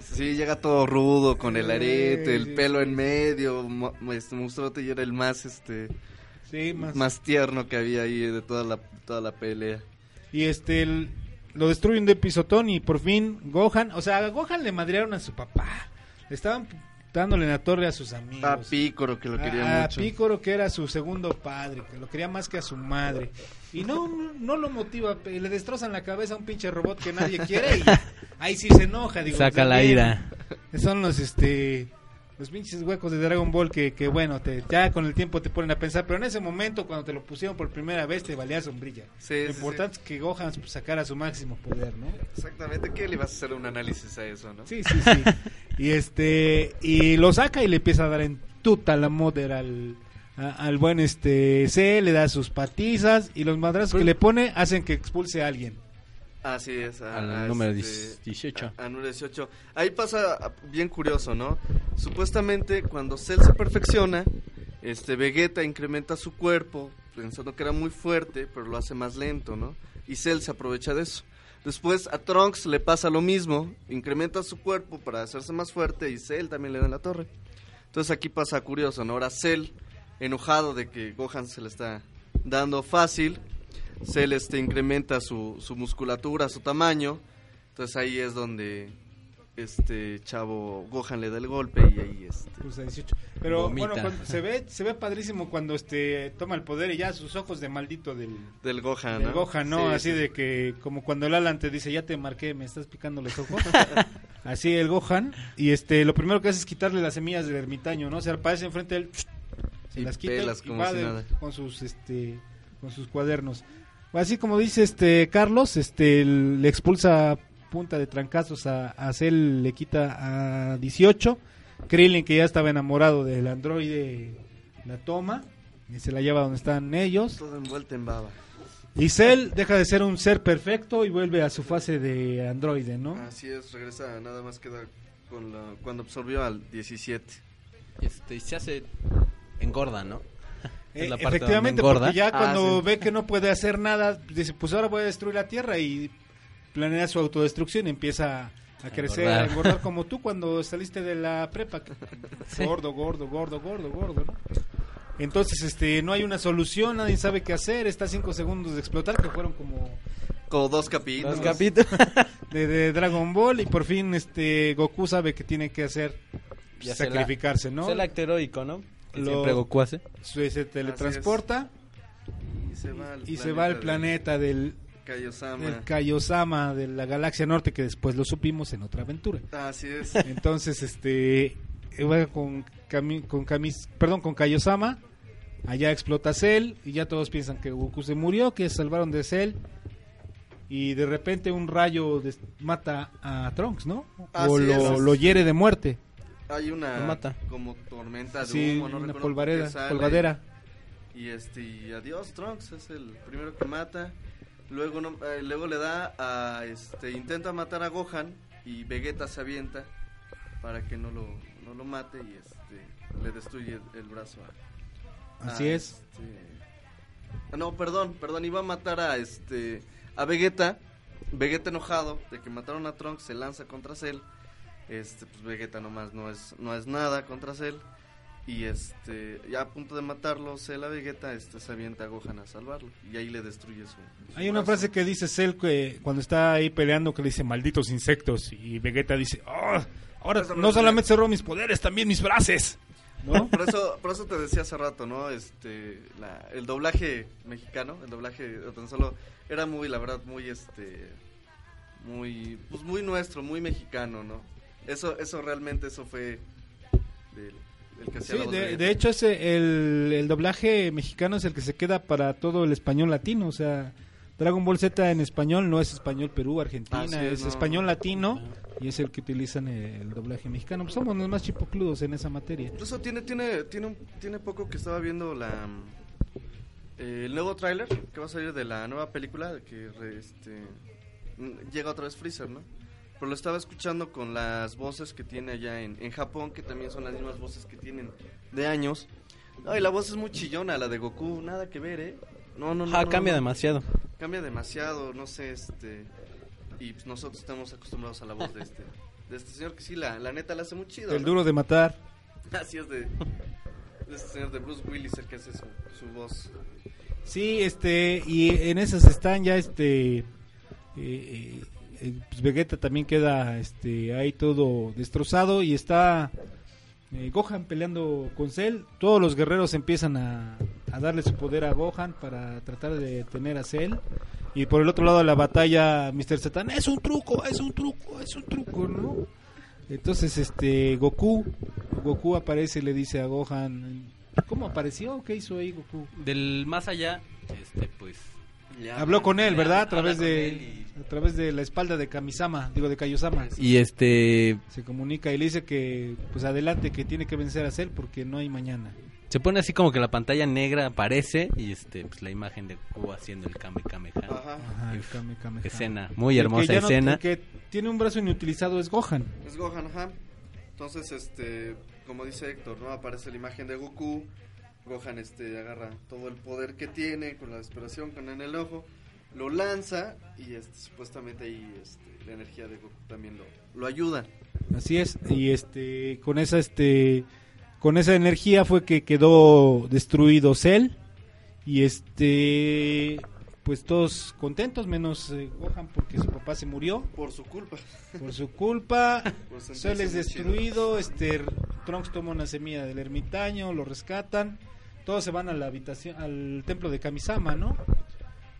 D: Sí, llega todo rudo con el
B: Sí,
D: arete, el
B: sí,
D: pelo en medio. Este monstruote y era el más este
B: Sí, más.
D: más tierno que había ahí de toda la toda la pelea.
B: Y este, el- lo destruyen de pisotón y por fin Gohan, o sea, a Gohan le madrearon a su papá. Estaban dándole en la torre a sus amigos.
D: A Pícoro que lo quería
B: a,
D: mucho.
B: Pícoro que era su segundo padre, que lo quería más que a su madre. Y no, no, no lo motiva, le destrozan la cabeza a un pinche robot que nadie quiere y <laughs> ahí sí se enoja. Digo,
C: Saca la ira.
B: Son los, este, los pinches huecos de Dragon Ball que, que bueno, te, ya con el tiempo te ponen a pensar, pero en ese momento cuando te lo pusieron por primera vez te valía sombrilla.
D: Sí,
B: lo
D: sí,
B: importante es que Gohan sacara su máximo poder, ¿no?
D: Exactamente, que le ibas a hacer un análisis a eso, ¿no?
B: Sí, sí, sí. y este y lo saca y le empieza a dar en tuta la moder al a- al buen este C, le da sus patizas y los madrazos que le pone hacen que expulse a alguien.
D: Así es. a-
C: Al
D: a
C: número
D: este,
C: 18.
D: A, a número 18. Ahí pasa bien curioso, ¿no? Supuestamente cuando Cell se perfecciona, este Vegeta incrementa su cuerpo, pensando que era muy fuerte, pero lo hace más lento, ¿no? Y Cell se aprovecha de eso. Después a Trunks le pasa lo mismo, incrementa su cuerpo para hacerse más fuerte y Cell también le da en la torre. Entonces aquí pasa curioso, ¿no? Ahora Cell, enojado de que Gohan se le está dando fácil, Cell este, incrementa su, su musculatura, su tamaño. Entonces ahí es donde este chavo Gohan le da el golpe y ahí este.
B: Pues a 18. Pero
C: Vomita.
B: bueno, cuando- se ve se ve padrísimo cuando este toma el poder y ya sus ojos de maldito del,
D: Del Gohan,
B: del
D: ¿no?
B: Gohan, ¿no?
D: Sí,
B: Así
D: sí.
B: de que como cuando el Alan te dice, "Ya te marqué, me estás picando los ojos." <laughs> Así el Gohan y este lo primero que hace es quitarle las semillas del ermitaño, ¿no? Se aparece enfrente de él, se
D: Y
B: las quita y
D: como
B: va
D: si
B: de-
D: nada.
B: con sus este con sus cuadernos. Así como dice este Carlos, este le expulsa punta de trancazos a, a Cell, le quita a 18. Krillin que ya estaba enamorado del androide la toma y se la lleva donde están ellos.
D: Todo envuelto en baba.
B: Y Cell deja de ser un ser perfecto y vuelve a su fase de androide, ¿no?
D: Así es, regresa, nada más queda con la, cuando absorbió al 17.
C: Este, y se hace engorda, ¿no?
B: Eh,
C: Es la parte
B: efectivamente,
C: donde
B: porque ya
D: Ah,
B: cuando
D: sí.
B: ve que no puede hacer nada, dice, pues ahora voy a destruir la Tierra y planea su autodestrucción y empieza a crecer, a
C: engordar.
B: como tú cuando saliste de la prepa. <laughs> Gordo, gordo, gordo, gordo, gordo, ¿no? Entonces, este, no hay una solución, nadie sabe qué hacer, está a cinco segundos de explotar, que fueron como
D: Como dos capítulos.
C: Los capítulos. <laughs>
B: de, de Dragon Ball y por fin este Goku sabe que tiene que hacer
C: Ya se la-
B: sacrificarse, ¿no?
C: Es el acto heroico, ¿no? Que
B: Lo-
C: siempre Goku hace.
B: Se, se teletransporta
D: Y se va al
B: y se va al
D: de
B: planeta del,
D: Kaiosama.
B: del Kaiosama de la galaxia norte que después lo supimos en otra aventura.
D: Así es.
B: Entonces, este va con Kami- con Kamis, perdón, con Kaiosama. Allá explota Cell y ya todos piensan que Goku se murió, que se salvaron de Cell. Y de repente un rayo mata a Trunks, ¿no?
D: Así
B: o lo,
D: es.
B: lo hiere de muerte.
D: Hay una
C: Lo mata.
D: como tormenta de
B: Sí,
D: humo, no
B: una
D: recuerdo
B: polvareda, polvadera.
D: Y este, y adiós, Trunks es el primero que mata. Luego no- eh, luego le da a este intenta matar a Gohan y Vegeta se avienta para que no lo no lo mate y este le destruye el, el brazo a,
B: Así
D: a,
B: es.
D: este- ah, no, perdón, perdón, iba a matar a este a Vegeta. Vegeta enojado de que mataron a Trunks se lanza contra Cell. Este, pues Vegeta nomás no es no es nada contra Cell. Y este, ya a punto de matarlo, Cell a Vegeta, este se avienta a Gohan a salvarlo. Y ahí le destruye su. su
B: Hay una
D: brazo.
B: frase que dice Cell que cuando está ahí peleando que le dice malditos insectos y Vegeta dice, "Ah, ahora
D: no
B: solamente cerró mis poderes, también mis braces. ¿No? <laughs>
D: Por eso, por eso te decía hace rato, ¿no? Este, la- el doblaje mexicano, el doblaje tan solo era muy, la verdad, muy, este, muy, pues muy nuestro, muy mexicano, ¿no? Eso, eso realmente, eso fue del, del que
B: Sí, de, de hecho ese, el, el doblaje mexicano es el que se queda para todo el español latino, o sea, Dragon Ball Z en español no es español Perú, Argentina, es,
D: es, no.
B: español latino y es el que utilizan el, doblaje mexicano. Pues somos los más chipocludos en esa materia.
D: Incluso tiene, tiene, tiene, un- tiene poco que estaba viendo la eh, el nuevo tráiler que va a salir de la nueva película que re- este, llega otra vez Freezer, ¿no? Pero lo estaba escuchando con las voces que tiene allá en, en Japón, que también son las mismas voces que tienen de años. No, y la voz es muy chillona, la de Goku, nada que ver, ¿eh? No, no, no.
C: Ah,
D: no,
C: cambia
D: no.
C: demasiado.
D: Cambia demasiado, no sé, este... Y pues nosotros estamos acostumbrados a la voz de este, de este señor que sí, la, la neta la hace muy chido.
B: El
D: ¿no?
B: duro de matar. <laughs>
D: Así es de, de este señor de Bruce Willis el que hace su, su voz.
B: Sí, este, y en esas están ya, este, eh, eh, pues Vegeta también queda, este, ahí todo destrozado y está eh, Gohan peleando con Cell. Todos los guerreros empiezan a, a darle su poder a Gohan para tratar de detener a Cell. Y por el otro lado de la batalla, Mr. Satan, es un truco, es un truco, es un truco, ¿no? Entonces, este, Goku, Goku aparece y le dice a Gohan, ¿cómo apareció? ¿Qué hizo ahí Goku?
C: Del más allá, este, pues.
B: Habló con él, ¿verdad? A través de a través de la espalda de Kamisama, digo de Kaiosama.
C: Y este.
B: Se comunica y le dice que pues adelante que tiene que vencer a Cell porque no hay mañana.
C: Se pone así como que la pantalla negra aparece y este, pues la imagen de Goku haciendo el Kame Kame.
D: Ajá.
B: Ajá, el Kame Kame.
C: Escena, muy
B: El que
C: hermosa
B: ya no-
C: escena.
B: el que tiene un brazo inutilizado es Gohan.
D: Es Gohan, ajá. Entonces, este, como dice Héctor, ¿no? Aparece la imagen de Goku. Gohan, este, agarra todo el poder que tiene con la desesperación, con el enojo. Lo lanza y, este, supuestamente ahí, este, la energía de Goku también lo, lo ayuda.
B: Así es, y este con esa este con esa energía fue que quedó destruido Cell y este pues todos contentos menos eh, Gohan porque su papá se murió
D: Por su culpa.
B: por su culpa. <laughs> Cell es destruido, este Trunks toma una semilla del ermitaño, lo rescatan, todos se van a la habitación al templo de Kamisama, ¿no?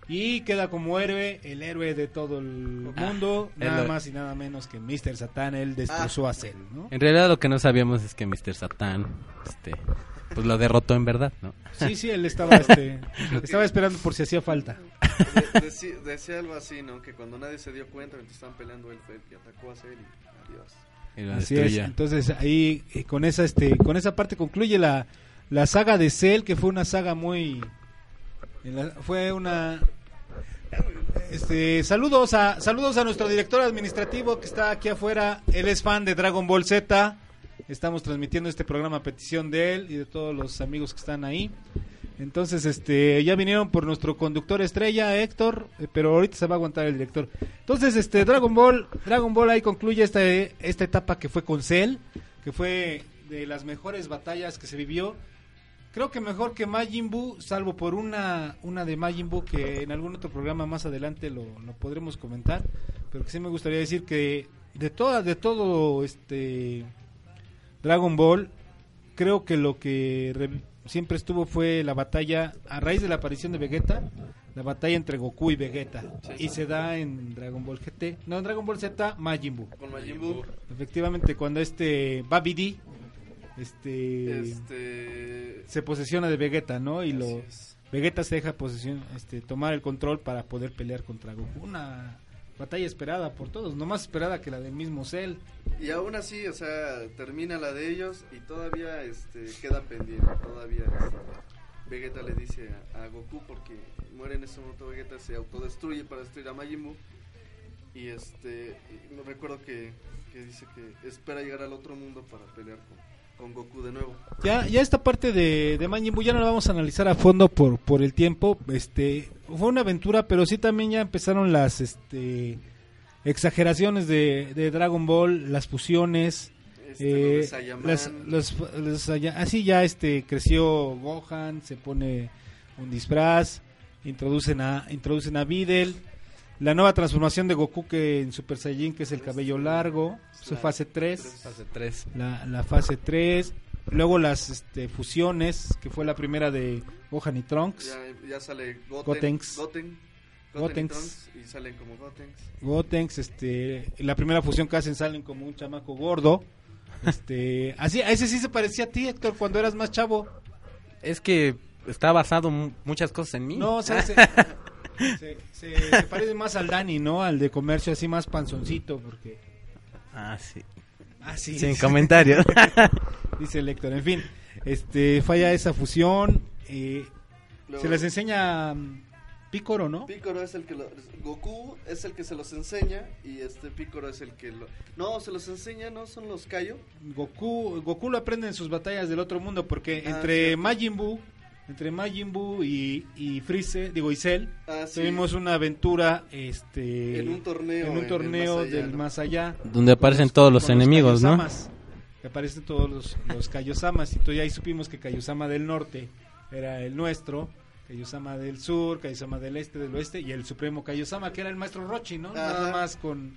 B: Y queda como héroe, el héroe de todo el
C: Ah,
B: mundo,
C: el
B: nada más y nada menos que Mr. Satan, él destrozó a Cell, ¿no?
C: En realidad lo que no sabíamos es que Mr. Satan, este, pues lo derrotó en verdad, ¿no?
B: Sí, sí, él estaba, este, <laughs> estaba esperando por si hacía falta.
D: De- decía, decía algo así, ¿no? Que cuando nadie se dio cuenta, mientras estaban peleando, él fue el que atacó a Cell y adiós.
C: Y
B: Así es. Entonces ahí eh, con esa este con esa parte concluye la, la saga de Cell que fue una saga muy la- fue una este saludos a saludos a nuestro director administrativo que está aquí afuera. Él es fan de Dragon Ball Z. Estamos transmitiendo este programa a petición de él y de todos los amigos que están ahí. Entonces, este, ya vinieron por nuestro conductor estrella, Héctor, eh, pero ahorita se va a aguantar el director. Entonces, este, Dragon Ball, Dragon Ball ahí concluye esta, esta etapa que fue con Cell, que fue de las mejores batallas que se vivió. Creo que mejor que Majin Buu, salvo por una, una de Majin Buu que en algún otro programa más adelante lo, lo podremos comentar, pero que sí me gustaría decir que de toda, de todo este Dragon Ball, creo que lo que re- siempre estuvo fue la batalla, a raíz de la aparición de Vegeta, la batalla entre Goku y Vegeta.
D: Sí.
B: Y se da en Dragon Ball GT, no, en Dragon Ball Z, Majin Buu.
D: Con Majin Buu.
B: Efectivamente, cuando este Babidi este,
D: Este.
B: se posesiona de Vegeta, ¿no? Y lo
D: es.
B: Vegeta se deja posesión, este, tomar el control para poder pelear contra Goku. Una batalla esperada por todos, no más esperada que la del mismo Cell.
D: Y aún así, o sea, termina la de ellos y todavía este, queda pendiente. Todavía este, Vegeta le dice a, Goku porque muere en ese momento Vegeta, se autodestruye para destruir a Majin Buu. Y este, no recuerdo que, que dice que espera llegar al otro mundo para pelear con, con Goku de nuevo.
B: Ya, ya esta parte de, de Majin Buu ya no la vamos a analizar a fondo por, por el tiempo. Este, fue una aventura, pero sí también ya empezaron las este, exageraciones de, de Dragon Ball, las fusiones.
D: Este,
B: Eh, las- así ya este creció Gohan, se pone un disfraz, introducen a introducen a Videl, la nueva transformación de Goku que en Super Saiyajin que es el cabello largo, su fase 3,
C: Fase 3.
B: la, la fase 3, luego las este, fusiones, que fue la primera de Gohan y Trunks,
D: Ya, ya sale Goten,
B: Gotenks.
D: Goten, Goten y
B: Gotenks.
D: Trunks, y salen como Gotenks.
B: Gotenks, este, la primera fusión que hacen salen como un chamaco gordo. Este, <laughs> así, a ese sí se parecía a ti, Héctor, cuando eras más chavo.
C: Es que está basado mu- muchas cosas en mí.
B: No, o sea, se, se- se- se parece más al Dani, ¿no? Al de comercio, así más panzoncito, porque...
C: Ah, sí.
B: Ah, sí.
C: Sin comentarios. <laughs>
B: Dice el Héctor. En fin, este, falla esa fusión. eh, se les enseña mm, Pícoro, ¿no?
D: Pícoro es el que lo, Goku es el que se los enseña y este Pícoro es el que lo no se los enseña no son los Kaio
B: Goku, Goku lo aprende en sus batallas del otro mundo, porque
D: Ah,
B: entre
D: cierto.
B: Majin Buu, entre Majin Buu y, y Freezer, digo, y Cell,
D: Ah, sí.
B: tuvimos una aventura, este...
D: en un torneo
B: en un torneo
D: más allá,
B: del
D: ¿no?
B: más allá.
C: Donde aparecen todos los enemigos, ¿no?
B: Que aparecen todos los, los Kaiosamas. Y entonces ahí supimos que Kaiosama del norte era el nuestro, Kaiosama del sur, Kaiosama del este, del oeste, y el supremo Kaiosama, que era el maestro Rochi, ¿no? Nada más con,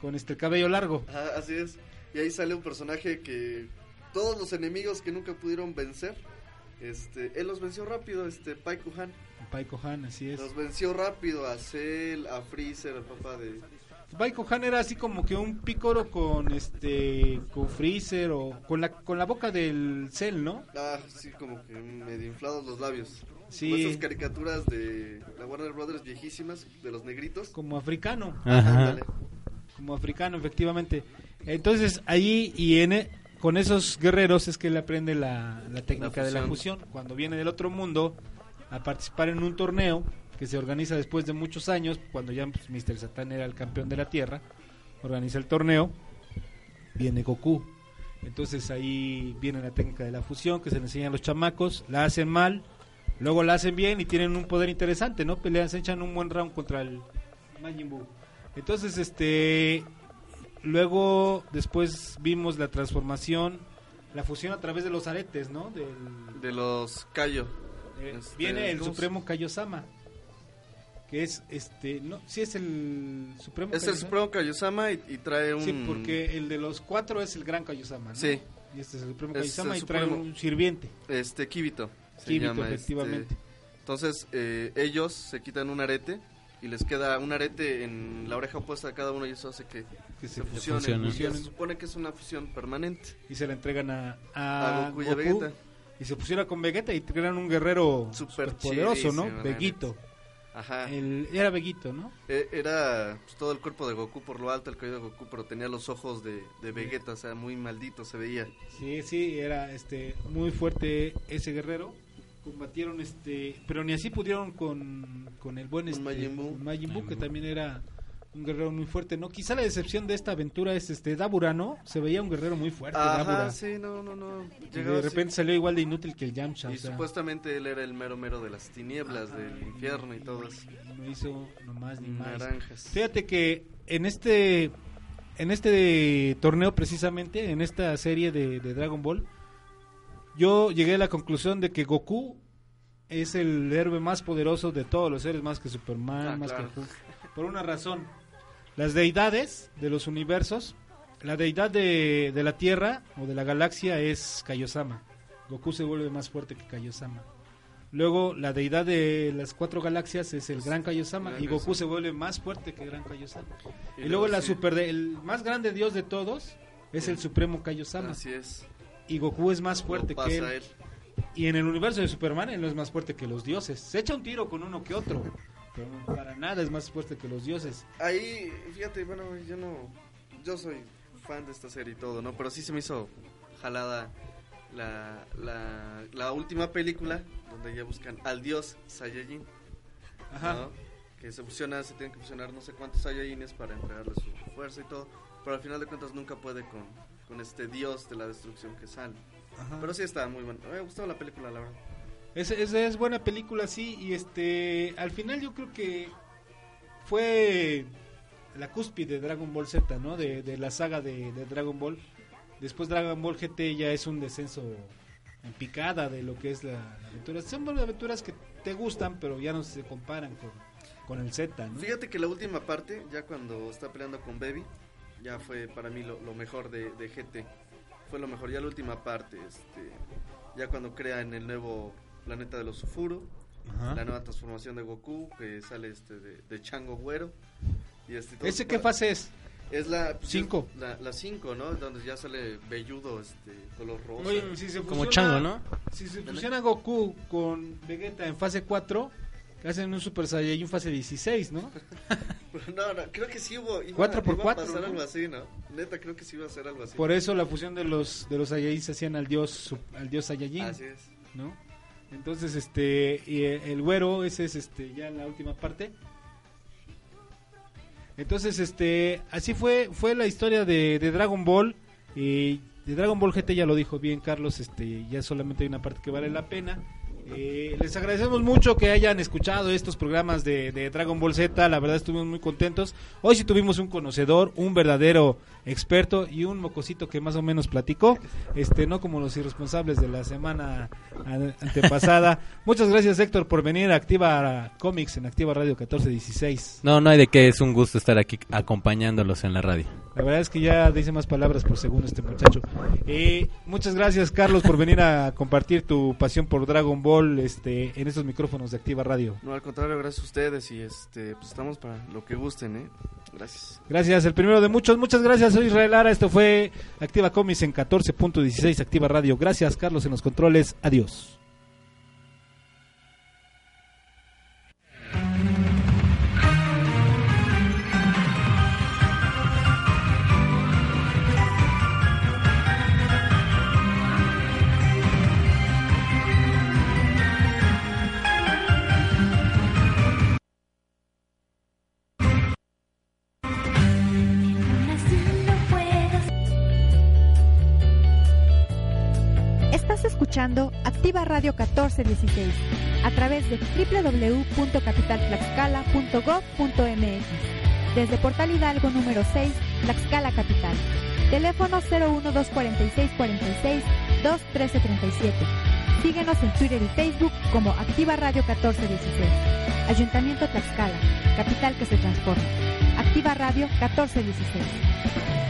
B: con este el cabello largo.
D: Ajá, así es y ahí sale un personaje que todos los enemigos que nunca pudieron vencer este él los venció rápido este Pai Kuhan
B: Pai Kohan, así es.
D: los venció rápido a Cell a Freezer al papá de
B: Pai Kohan era así como que un pícoro con este con Freezer o con la con la boca del Cell, ¿no?
D: ah sí como que medio inflados los labios
B: Sí.
D: Como esas caricaturas de la Warner Brothers viejísimas de los negritos
B: Como africano.
C: Ajá.
B: Como africano efectivamente entonces allí y en e- con esos guerreros es que él aprende la, la técnica de la
D: fusión.
B: fusión cuando viene del otro mundo a participar en un torneo que se organiza después de muchos años cuando ya pues, Mr. Satan era el campeón de la tierra organiza el torneo viene Goku entonces ahí viene la técnica de la fusión que se le enseñan a los chamacos la hacen mal luego la hacen bien y tienen un poder interesante no pelean se echan un buen round contra el Majin Buu entonces, este, luego, después vimos la transformación, la fusión a través de los aretes, ¿no? Del,
D: de los Kaio
B: eh,
D: este,
B: viene el
D: ¿cómo se-
B: Supremo Kaiosama, que es, este, no, sí es el Supremo
D: es el. Supremo Kaiosama y, y trae un
B: Sí, porque el de los cuatro es el Gran Kaiosama, ¿no?
D: Sí.
B: Y este es el Supremo
D: el
B: y trae
D: Supremo.
B: un sirviente,
D: este Kibito
B: Kibito,
D: llama, este,
B: efectivamente.
D: Entonces, eh, ellos se quitan un arete y les queda un arete en la oreja opuesta de cada uno y eso hace que
B: Que
D: se
B: se
D: fusionen.
C: fusionen.
D: Y se supone que es una fusión permanente.
B: Y se la entregan a,
D: A
B: a,
D: Goku y a Vegeta.
B: Y se pusiera con Vegeta y crean un guerrero
D: Súper
B: poderoso, ¿no? Veguito.
D: Ajá.
B: El, era Veguito, ¿no?
D: E- Era pues, todo el cuerpo de Goku por lo alto, el cabello de Goku, pero tenía los ojos de, de Vegeta, o sea, muy maldito se veía.
B: Sí, sí, era este muy fuerte ese guerrero. Combatieron este, pero ni así pudieron con, con el buen este,
D: Majin Buu.
B: con Majin Buu,
C: Majin
B: que también era un guerrero muy fuerte, ¿no? Quizá la decepción de esta aventura es este Dabura, ¿no? Se veía un guerrero muy fuerte, Dabura.
D: Ajá, sí, no, no, no.
B: Y
D: Llegaba
B: de repente salió igual de inútil que el Yamcha,
D: Y
B: o sea,
D: supuestamente él era el mero mero de las tinieblas, del infierno y todo eso.
B: no hizo nomás ni más.
D: Naranjas.
B: Fíjate que en este en este torneo precisamente, en esta serie de, de Dragon Ball, yo llegué a la conclusión de que Goku es el héroe más poderoso de todos los seres, más que Superman,
D: Ah,
B: más
D: claro.
B: que. Por una razón. Las deidades de los universos, la deidad de, de la Tierra o de la galaxia es Kaiosama. Goku se vuelve más fuerte que Kaiosama. Luego, la deidad de las cuatro galaxias es el Gran Kaiosama
D: Gran
B: y Goku se vuelve más fuerte que Gran Kaiosama. Y,
D: Y
B: luego la
D: sí.
B: super de- el más grande dios de todos es el Supremo Kaiosama
D: Así es.
B: Y Goku es más fuerte que él.
D: él.
B: Y en el universo de Superman él no es más fuerte que los dioses. Se echa un tiro con uno que otro, pero para nada es más fuerte que los dioses.
D: Ahí, fíjate, bueno, yo no. Yo soy fan de esta serie y todo, ¿no? Pero sí se me hizo jalada la, la, la última película donde ya buscan al dios Saiyajin.
B: Ajá.
D: ¿no? Que se fusiona, se tienen que fusionar no sé cuántos Saiyajines para entregarle su fuerza y todo. Pero al final de cuentas nunca puede con, con este dios de la destrucción que sale.
B: Ajá.
D: Pero sí está muy bueno. Me gustó la película, la verdad.
B: Es, es, es buena película, sí, y este, al final yo creo que fue la cúspide de Dragon Ball Z, ¿no? De, de la saga de, de Dragon Ball. Después Dragon Ball GT ya es un descenso en picada de lo que es la, la aventura. Son aventuras que te gustan, pero ya no se comparan con, con el Z, ¿no?
D: Fíjate que la última parte, ya cuando está peleando con Baby, ya fue para mí lo, lo mejor de, de GT. Fue lo mejor, ya la última parte, este, ya cuando crean el nuevo planeta de los Sufuru,
B: Ajá.
D: la nueva transformación de Goku, que sale este de, de Chango Güero. Y este, todo-
B: ¿Ese qué fase es?
D: Es la pues,
B: Cinco.
D: es La 5, ¿no? Donde ya sale velludo, este, color rosa.
B: Oye, si se
C: Como
B: fusiona-
C: chango, ¿no?
B: Si se fusiona Goku con Vegeta en fase 4, hacen un Super Saiyajin fase 16, ¿no? <laughs>
D: no, no, creo que sí hubo. Iba,
B: Cuatro por
D: iba
B: cuatro,
D: a pasar
B: ¿no?
D: algo así, ¿no? Neta, creo que sí iba a ser algo así.
B: Por eso la fusión de los de los Saiyajin se hacían al dios al dios Saiyajin,
D: Así es.
B: ¿no? Entonces este y el, el güero ese es este ya la última parte. Entonces este así fue fue la historia de, de Dragon Ball y de Dragon Ball GT ya lo dijo bien Carlos, este ya solamente hay una parte que vale la pena. Eh, les agradecemos mucho que hayan escuchado estos programas de, de Dragon Ball Z, la verdad estuvimos muy contentos. Hoy sí tuvimos un conocedor, un verdadero experto y un mocosito que más o menos platicó, este no como los irresponsables de la semana antepasada. <laughs> Muchas gracias Héctor por venir a Activa Comics en Activa Radio 1416.
C: No, no hay de qué, es un gusto estar aquí acompañándolos en la radio.
B: La verdad es que ya dice más palabras por segundo este muchacho. Eh, muchas gracias Carlos por venir a compartir tu pasión por Dragon Ball este en estos micrófonos de Activa Radio.
D: No, al contrario, gracias a ustedes y este, pues estamos para lo que gusten, ¿eh? Gracias.
B: Gracias, el primero de muchos. Muchas gracias, soy Israel Lara. Esto fue Activa Comics en 14.16 Activa Radio. Gracias, Carlos, en los controles. Adiós.
A: Escuchando Activa Radio 1416 a través de www.capitaltlaxcala.gov.mx desde Portal Hidalgo número 6, Tlaxcala Capital. Teléfono 0124646 21337. Síguenos en Twitter y Facebook como Activa Radio 1416. Ayuntamiento Tlaxcala, capital que se transforma. Activa Radio 1416.